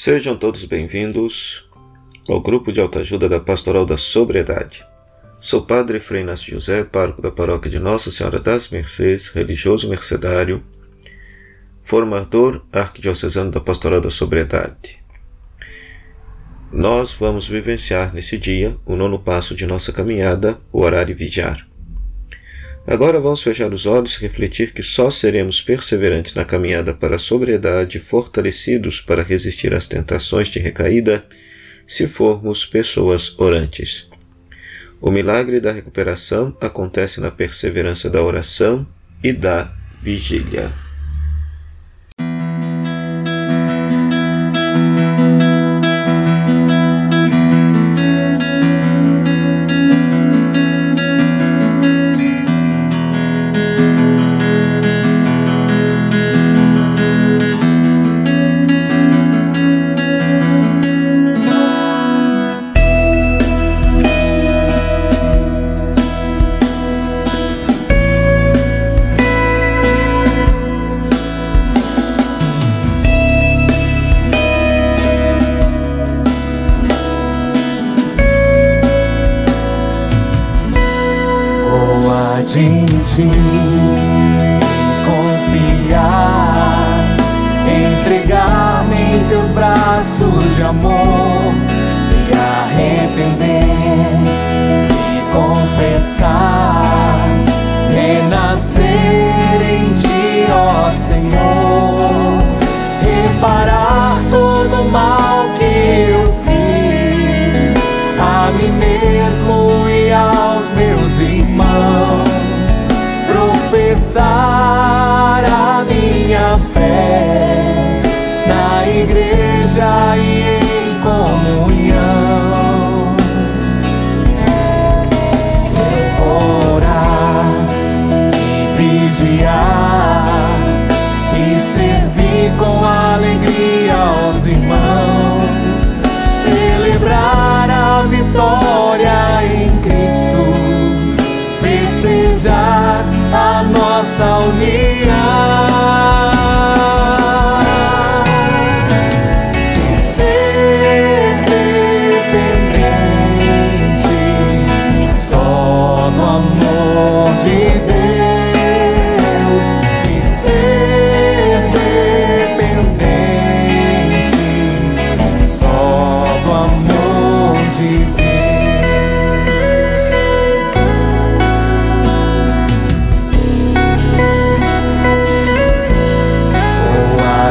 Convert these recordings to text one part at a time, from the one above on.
Sejam todos bem-vindos ao grupo de autoajuda da Pastoral da Sobriedade. Sou Padre Frei Inácio José, pároco da paróquia de Nossa Senhora das Mercês, religioso mercedário, formador arquidiocesano da Pastoral da Sobriedade. Nós vamos vivenciar nesse dia o nono passo de nossa caminhada, o orar e vigiar. Agora vamos fechar os olhos e refletir que só seremos perseverantes na caminhada para a sobriedade, fortalecidos para resistir às tentações de recaída, se formos pessoas orantes. O milagre da recuperação acontece na perseverança da oração e da vigília. Entregar-me em teus braços de amor, me arrepender e confessar, renascer em ti, ó Senhor, reparar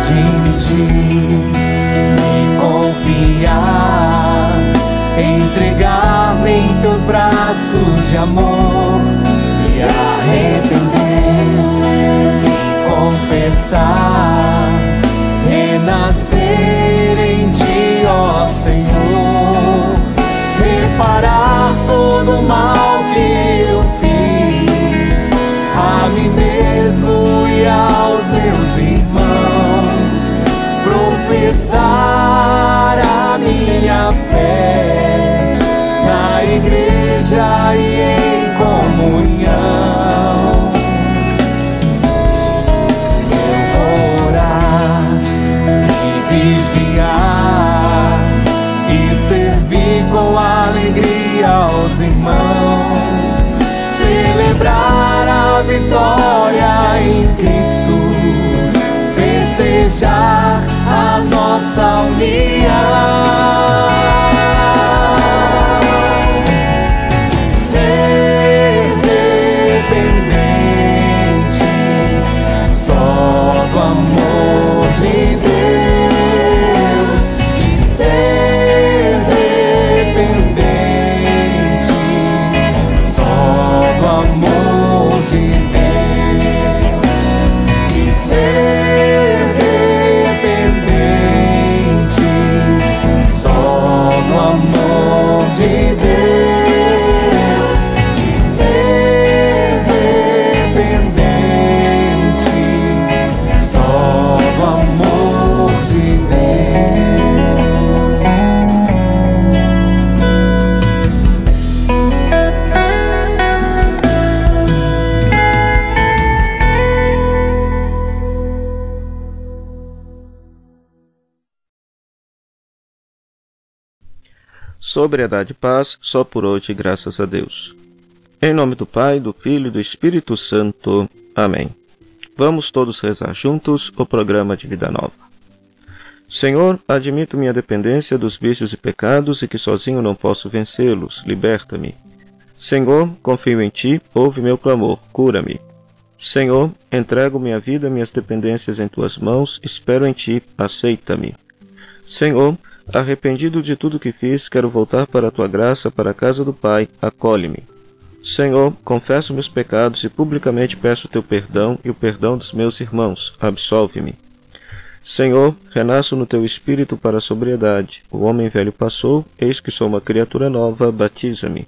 Vou admitir e confiar, entregar-me em teus braços de amor, me arrepender e confessar, festejar a nossa união. Ser dependente só do amor sobriedade e paz, só por hoje, graças a Deus. Em nome do Pai, do Filho e do Espírito Santo. Amém. Vamos todos rezar juntos o programa de Vida Nova. Senhor, admito minha dependência dos vícios e pecados e que sozinho não posso vencê-los. Liberta-me. Senhor, confio em Ti, ouve meu clamor, cura-me. Senhor, entrego minha vida, minhas dependências em Tuas mãos, espero em Ti, aceita-me. Senhor, arrependido de tudo que fiz, quero voltar para a Tua graça, para a casa do Pai, acolhe-me. Senhor, confesso meus pecados e publicamente peço teu perdão e o perdão dos meus irmãos. Absolve-me. Senhor, renasço no teu espírito para a sobriedade. O homem velho passou, eis que sou uma criatura nova, batiza-me.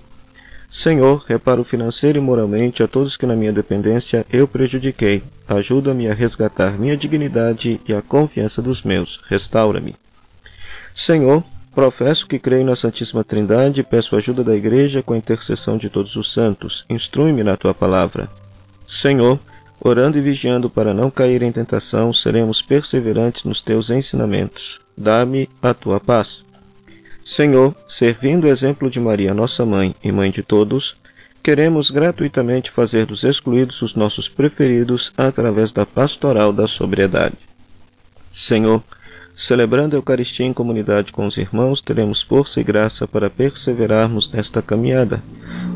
Senhor, reparo financeiro e moralmente a todos que na minha dependência eu prejudiquei. Ajuda-me a resgatar minha dignidade e a confiança dos meus. Restaura-me. Senhor, Professo que creio na Santíssima Trindade e peço ajuda da Igreja com a intercessão de todos os santos. Instrui-me na tua palavra. Senhor, orando e vigiando para não cair em tentação, seremos perseverantes nos teus ensinamentos. Dá-me a tua paz. Senhor, servindo o exemplo de Maria, nossa mãe e mãe de todos, queremos gratuitamente fazer dos excluídos os nossos preferidos através da pastoral da sobriedade. Senhor, Celebrando a Eucaristia em comunidade com os irmãos, teremos força e graça para perseverarmos nesta caminhada.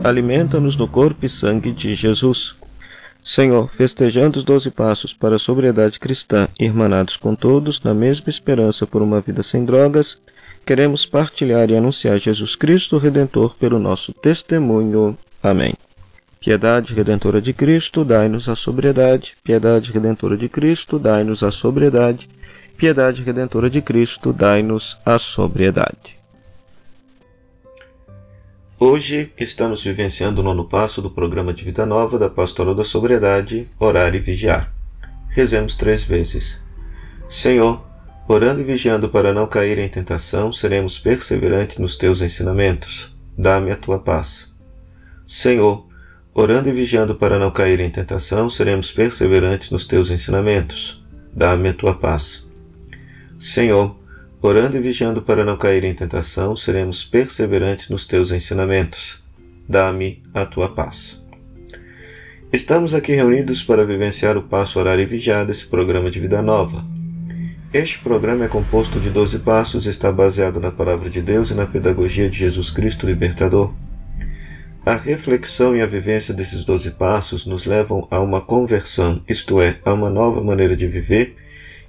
Alimenta-nos no corpo e sangue de Jesus. Senhor, festejando os doze passos para a sobriedade cristã, irmanados com todos, na mesma esperança por uma vida sem drogas, queremos partilhar e anunciar Jesus Cristo Redentor pelo nosso testemunho. Amém. Piedade redentora de Cristo, dai-nos a sobriedade. Piedade redentora de Cristo, dai-nos a sobriedade. Piedade redentora de Cristo, dai-nos a sobriedade. Hoje estamos vivenciando o nono passo do programa de vida nova da Pastoral da Sobriedade, Orar e Vigiar. Rezemos três vezes. Senhor, orando e vigiando para não cair em tentação, seremos perseverantes nos teus ensinamentos. Dá-me a tua paz. Senhor, orando e vigiando para não cair em tentação, seremos perseverantes nos teus ensinamentos. Dá-me a tua paz. Senhor, orando e vigiando para não cair em tentação, seremos perseverantes nos teus ensinamentos. Dá-me a tua paz. Estamos aqui reunidos para vivenciar o passo orar e vigiar desse programa de vida nova. Este programa é composto de 12 passos e está baseado na palavra de Deus e na pedagogia de Jesus Cristo Libertador. A reflexão e a vivência desses 12 passos nos levam a uma conversão, isto é, a uma nova maneira de viver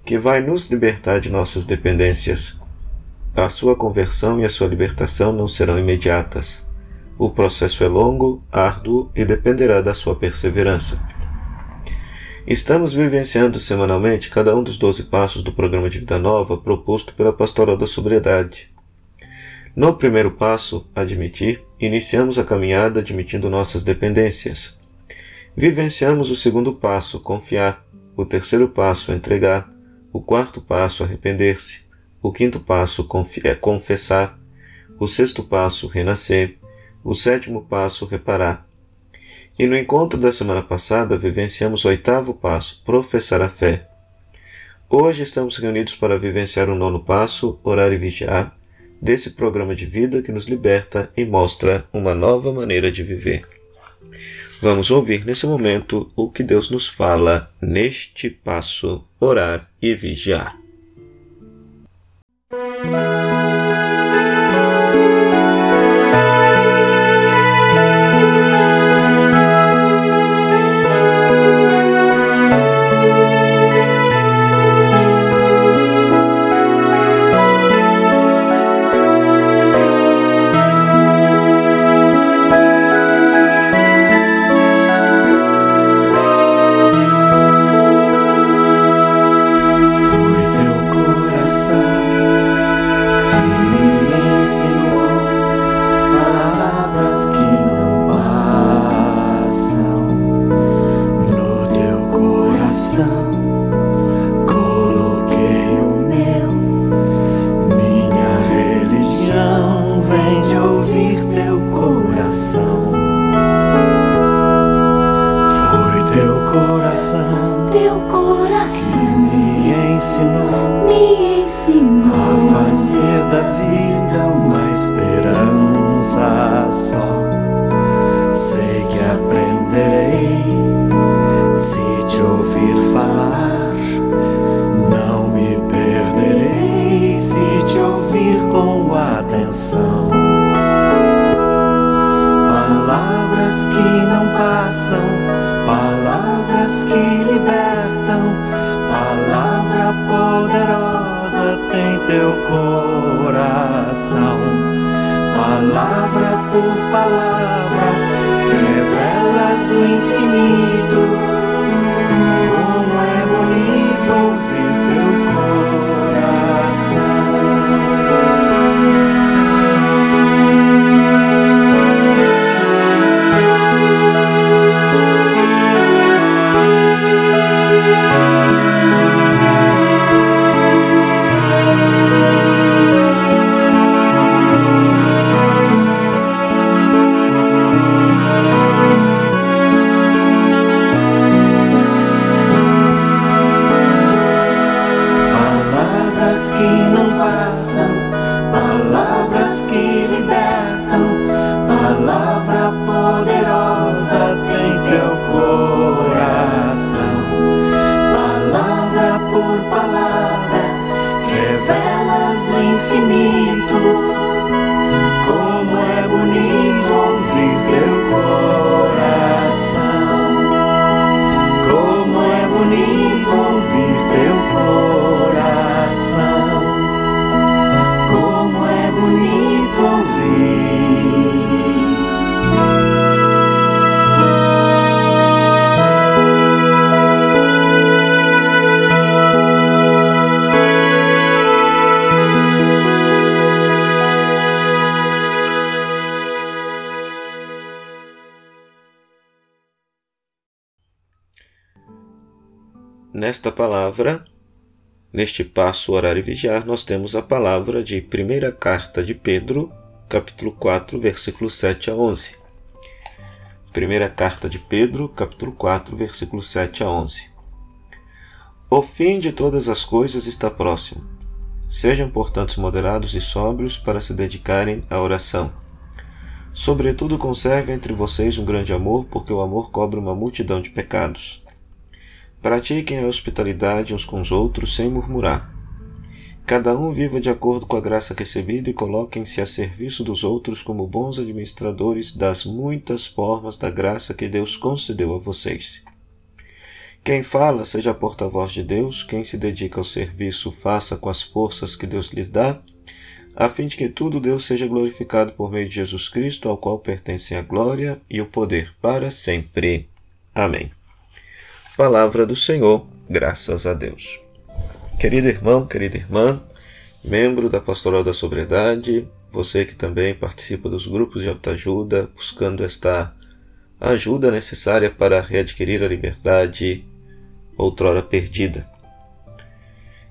que vai nos libertar de nossas dependências. A sua conversão e a sua libertação não serão imediatas. O processo é longo, árduo e dependerá da sua perseverança. Estamos vivenciando semanalmente cada um dos doze passos do programa de vida nova proposto pela Pastoral da Sobriedade. No primeiro passo, admitir, iniciamos a caminhada admitindo nossas dependências. Vivenciamos o segundo passo, confiar, o terceiro passo, entregar, o quarto passo, arrepender-se. O quinto passo, é confessar. O sexto passo, renascer. O sétimo passo, reparar. E no encontro da semana passada, vivenciamos o oitavo passo, professar a fé. Hoje estamos reunidos para vivenciar o nono passo, orar e vigiar, desse programa de vida que nos liberta e mostra uma nova maneira de viver. Vamos ouvir nesse momento o que Deus nos fala neste passo: orar e vigiar. Coração. Palavra por palavra, revelas o infinito. Nesta palavra, neste passo orar e vigiar, nós temos a palavra de primeira carta de Pedro, capítulo 4, versículos 7 a 11. Primeira carta de Pedro, capítulo 4, versículos 7 a 11. O fim de todas as coisas está próximo. Sejam, portanto, moderados e sóbrios para se dedicarem à oração. Sobretudo, conserve entre vocês um grande amor, porque o amor cobre uma multidão de pecados. Pratiquem a hospitalidade uns com os outros sem murmurar. Cada um viva de acordo com a graça recebida e coloquem-se a serviço dos outros como bons administradores das muitas formas da graça que Deus concedeu a vocês. Quem fala, seja porta-voz de Deus, quem se dedica ao serviço, faça com as forças que Deus lhes dá, a fim de que tudo Deus seja glorificado por meio de Jesus Cristo, ao qual pertencem a glória e o poder para sempre. Amém. Palavra do Senhor, graças a Deus. Querido irmão, querida irmã, membro da Pastoral da Sobriedade, você que também participa dos grupos de autoajuda, buscando esta ajuda necessária para readquirir a liberdade outrora perdida.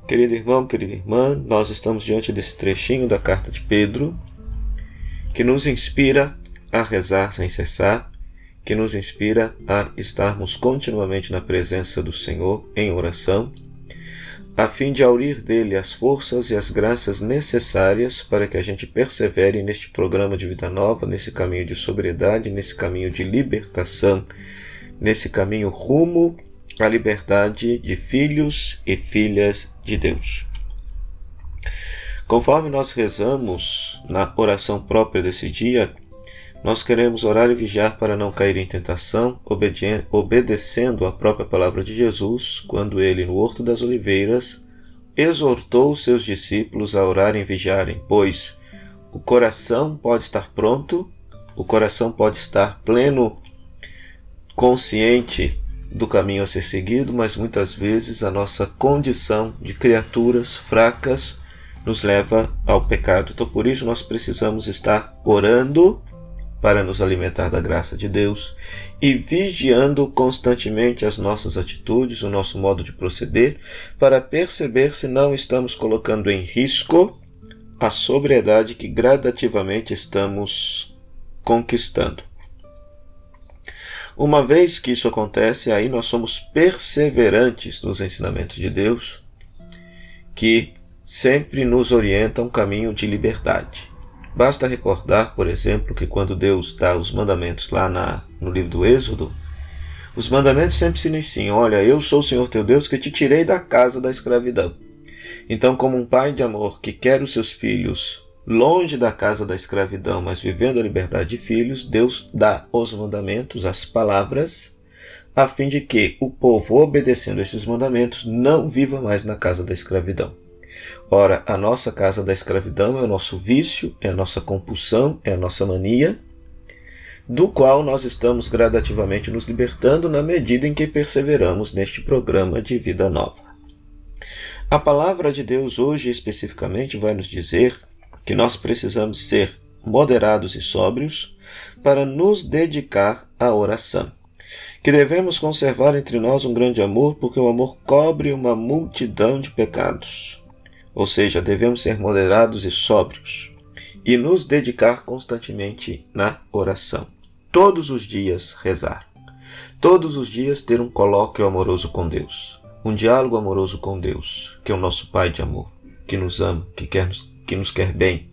Querido irmão, querida irmã, nós estamos diante desse trechinho da carta de Pedro que nos inspira a rezar sem cessar, que nos inspira a estarmos continuamente na presença do Senhor em oração, a fim de aurir dele as forças e as graças necessárias para que a gente persevere neste programa de vida nova, nesse caminho de sobriedade, nesse caminho de libertação, nesse caminho rumo à liberdade de filhos e filhas de Deus. Conforme nós rezamos na oração própria desse dia, nós queremos orar e vigiar para não cair em tentação, obedecendo a própria palavra de Jesus, quando ele, no Horto das Oliveiras, exortou os seus discípulos a orarem e vigiarem, pois o coração pode estar pronto, o coração pode estar pleno, consciente do caminho a ser seguido, mas muitas vezes a nossa condição de criaturas fracas nos leva ao pecado. Então, por isso, nós precisamos estar orando para nos alimentar da graça de Deus e vigiando constantemente as nossas atitudes, o nosso modo de proceder, para perceber se não estamos colocando em risco a sobriedade que gradativamente estamos conquistando. Uma vez que isso acontece, aí nós somos perseverantes nos ensinamentos de Deus, que sempre nos orienta um caminho de liberdade. Basta recordar, por exemplo, que quando Deus dá os mandamentos lá na, no livro do Êxodo, os mandamentos sempre se iniciam: Olha, eu sou o Senhor teu Deus que te tirei da casa da escravidão. Então, como um pai de amor que quer os seus filhos longe da casa da escravidão, mas vivendo a liberdade de filhos, Deus dá os mandamentos, as palavras, a fim de que o povo, obedecendo esses mandamentos, não viva mais na casa da escravidão. Ora, a nossa casa da escravidão é o nosso vício, é a nossa compulsão, é a nossa mania, do qual nós estamos gradativamente nos libertando na medida em que perseveramos neste programa de vida nova. A palavra de Deus hoje especificamente vai nos dizer que nós precisamos ser moderados e sóbrios para nos dedicar à oração. Que devemos conservar entre nós um grande amor, porque o amor cobre uma multidão de pecados. Ou seja, devemos ser moderados e sóbrios e nos dedicar constantemente na oração. Todos os dias rezar. Todos os dias ter um colóquio amoroso com Deus, um diálogo amoroso com Deus, que é o nosso Pai de amor, que nos ama, que quer nos que nos quer bem,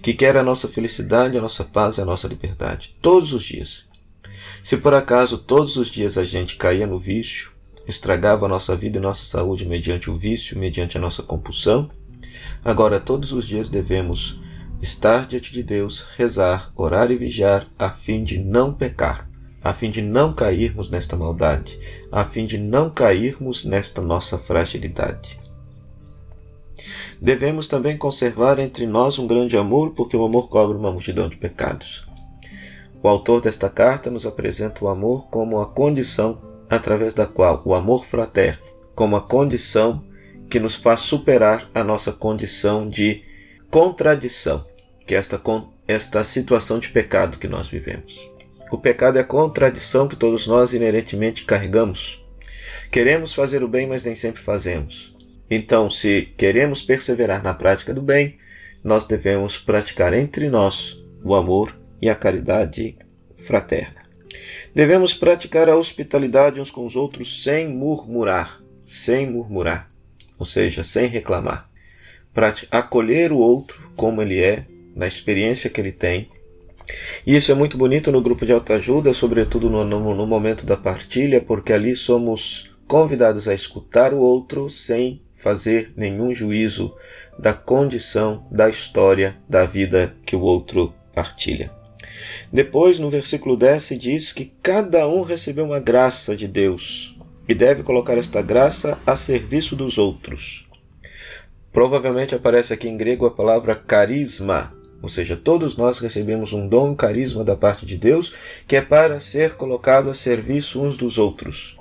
que quer a nossa felicidade, a nossa paz e a nossa liberdade, todos os dias. Se por acaso todos os dias a gente caía no vício, estragava a nossa vida e nossa saúde mediante o vício, mediante a nossa compulsão, agora todos os dias devemos estar diante de Deus, rezar, orar e vigiar, a fim de não pecar, a fim de não cairmos nesta maldade, a fim de não cairmos nesta nossa fragilidade. Devemos também conservar entre nós um grande amor, porque o amor cobre uma multidão de pecados. O autor desta carta nos apresenta o amor como a condição através da qual o amor fraterno, como a condição que nos faz superar a nossa condição de contradição, que é esta, esta situação de pecado que nós vivemos. O pecado é a contradição que todos nós inerentemente carregamos. Queremos fazer o bem, mas nem sempre fazemos. Então, se queremos perseverar na prática do bem, nós devemos praticar entre nós o amor e a caridade fraterna. Devemos praticar a hospitalidade uns com os outros sem murmurar, sem murmurar, ou seja, sem reclamar. Acolher o outro como ele é, na experiência que ele tem. E isso é muito bonito no grupo de autoajuda, sobretudo no, no, no momento da partilha, porque ali somos convidados a escutar o outro sem fazer nenhum juízo da condição, da história, da vida que o outro partilha. Depois, no versículo 10, se diz que cada um recebeu uma graça de Deus e deve colocar esta graça a serviço dos outros. Provavelmente aparece aqui em grego a palavra carisma, ou seja, todos nós recebemos um dom, um carisma da parte de Deus, que é para ser colocado a serviço uns dos outros.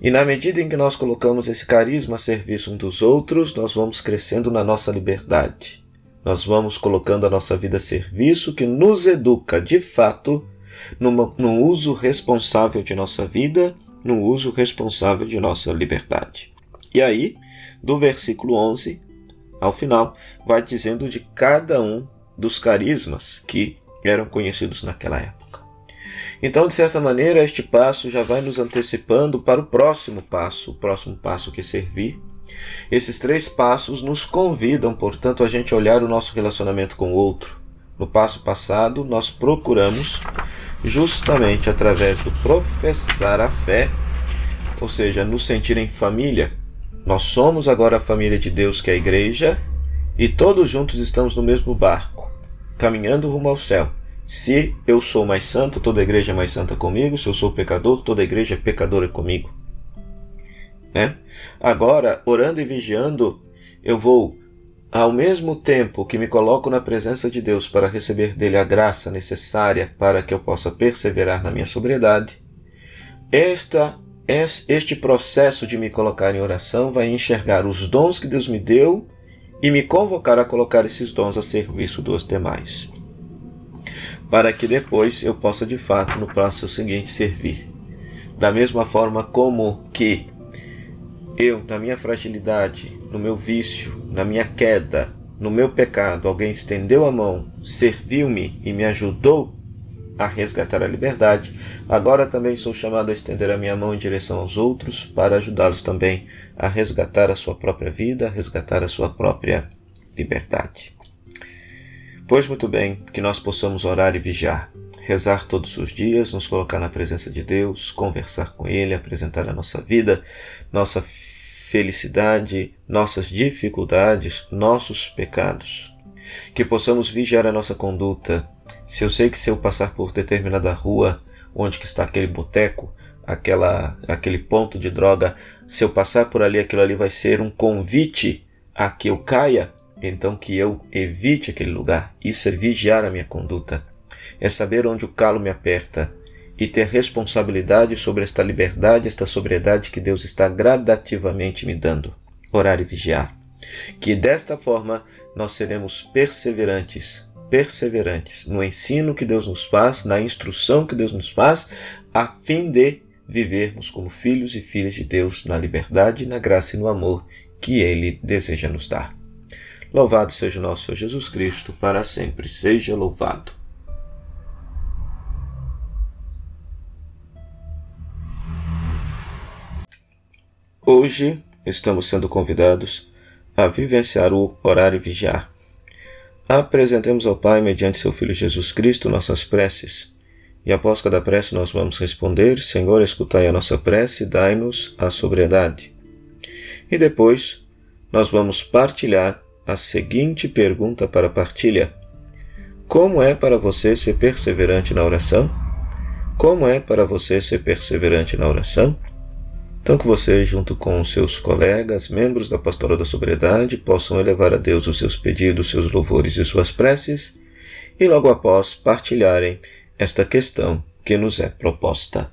E na medida em que nós colocamos esse carisma a serviço um dos outros, nós vamos crescendo na nossa liberdade. Nós vamos colocando a nossa vida a serviço que nos educa de fato no, no uso responsável de nossa vida, no uso responsável de nossa liberdade. E aí, do versículo 11 ao final, vai dizendo de cada um dos carismas que eram conhecidos naquela época. Então, de certa maneira, este passo já vai nos antecipando para o próximo passo, o próximo passo que é servir. Esses três passos nos convidam, portanto, a gente olhar o nosso relacionamento com o outro. No passo passado, nós procuramos, justamente através do professar a fé, ou seja, nos sentir em família. Nós somos agora a família de Deus, que é a igreja, e todos juntos estamos no mesmo barco, caminhando rumo ao céu. Se eu sou mais santo, toda a igreja é mais santa comigo. Se eu sou pecador, toda a igreja é pecadora comigo. Né? Agora, orando e vigiando, eu vou, ao mesmo tempo que me coloco na presença de Deus para receber dele a graça necessária para que eu possa perseverar na minha sobriedade, esta, este processo de me colocar em oração vai enxergar os dons que Deus me deu e me convocar a colocar esses dons a serviço dos demais para que depois eu possa de fato no passo seguinte servir. Da mesma forma como que eu, na minha fragilidade, no meu vício, na minha queda, no meu pecado, alguém estendeu a mão, serviu-me e me ajudou a resgatar a liberdade, agora também sou chamado a estender a minha mão em direção aos outros para ajudá-los também a resgatar a sua própria vida, a resgatar a sua própria liberdade. Pois muito bem, que nós possamos orar e vigiar, rezar todos os dias, nos colocar na presença de Deus, conversar com Ele, apresentar a nossa vida, nossa felicidade, nossas dificuldades, nossos pecados. Que possamos vigiar a nossa conduta. Se eu sei que se eu passar por determinada rua, onde que está aquele boteco, aquela aquele ponto de droga, se eu passar por ali, aquilo ali vai ser um convite a que eu caia, então que eu evite aquele lugar. Isso é vigiar a minha conduta. É saber onde o calo me aperta e ter responsabilidade sobre esta liberdade, esta sobriedade que Deus está gradativamente me dando. Orar e vigiar. Que desta forma nós seremos perseverantes, perseverantes no ensino que Deus nos faz, na instrução que Deus nos faz, a fim de vivermos como filhos e filhas de Deus na liberdade, na graça e no amor que Ele deseja nos dar. Louvado seja o nosso Senhor Jesus Cristo, para sempre seja louvado. Hoje estamos sendo convidados a vivenciar o orar e vigiar. Apresentemos ao Pai, mediante seu Filho Jesus Cristo, nossas preces. E após cada prece, nós vamos responder: Senhor, escutai a nossa prece e dai-nos a sobriedade. E depois, nós vamos partilhar a seguinte pergunta para partilha: Como é para você ser perseverante na oração? Como é para você ser perseverante na oração? Então que você, junto com seus colegas, membros da Pastoral da Sobriedade, possam elevar a Deus os seus pedidos, seus louvores e suas preces, e logo após partilharem esta questão que nos é proposta.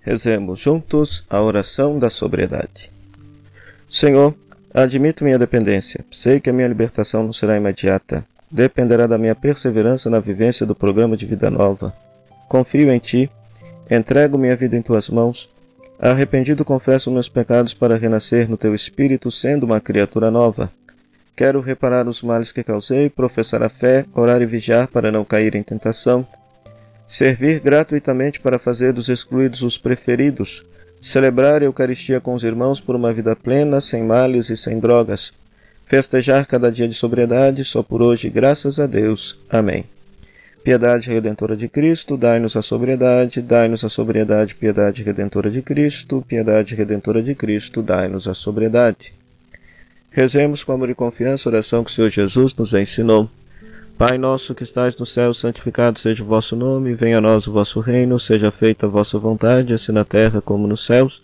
Rezemos juntos a oração da sobriedade. Senhor, admito minha dependência. Sei que a minha libertação não será imediata. Dependerá da minha perseverança na vivência do programa de vida nova Confio em ti, entrego minha vida em tuas mãos. Arrependido confesso meus pecados para renascer no teu espírito, sendo uma criatura nova. Quero reparar os males que causei, professar a fé, orar e vigiar para não cair em tentação, servir gratuitamente para fazer dos excluídos os preferidos, celebrar a Eucaristia com os irmãos por uma vida plena, sem males e sem drogas, festejar cada dia de sobriedade, só por hoje, graças a Deus. Amém. Piedade redentora de Cristo, dai-nos a sobriedade, dai-nos a sobriedade, piedade redentora de Cristo, piedade redentora de Cristo, dai-nos a sobriedade. Rezemos com amor e confiança a oração que o Senhor Jesus nos ensinou. Pai nosso que estais no céu, santificado seja o vosso nome, venha a nós o vosso reino, seja feita a vossa vontade, assim na terra como nos céus.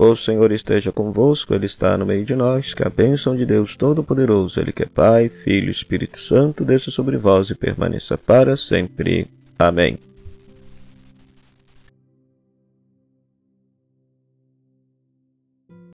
O Senhor esteja convosco, Ele está no meio de nós. Que a bênção de Deus Todo-Poderoso, Ele que é Pai, Filho e Espírito Santo, desça sobre vós e permaneça para sempre. Amém.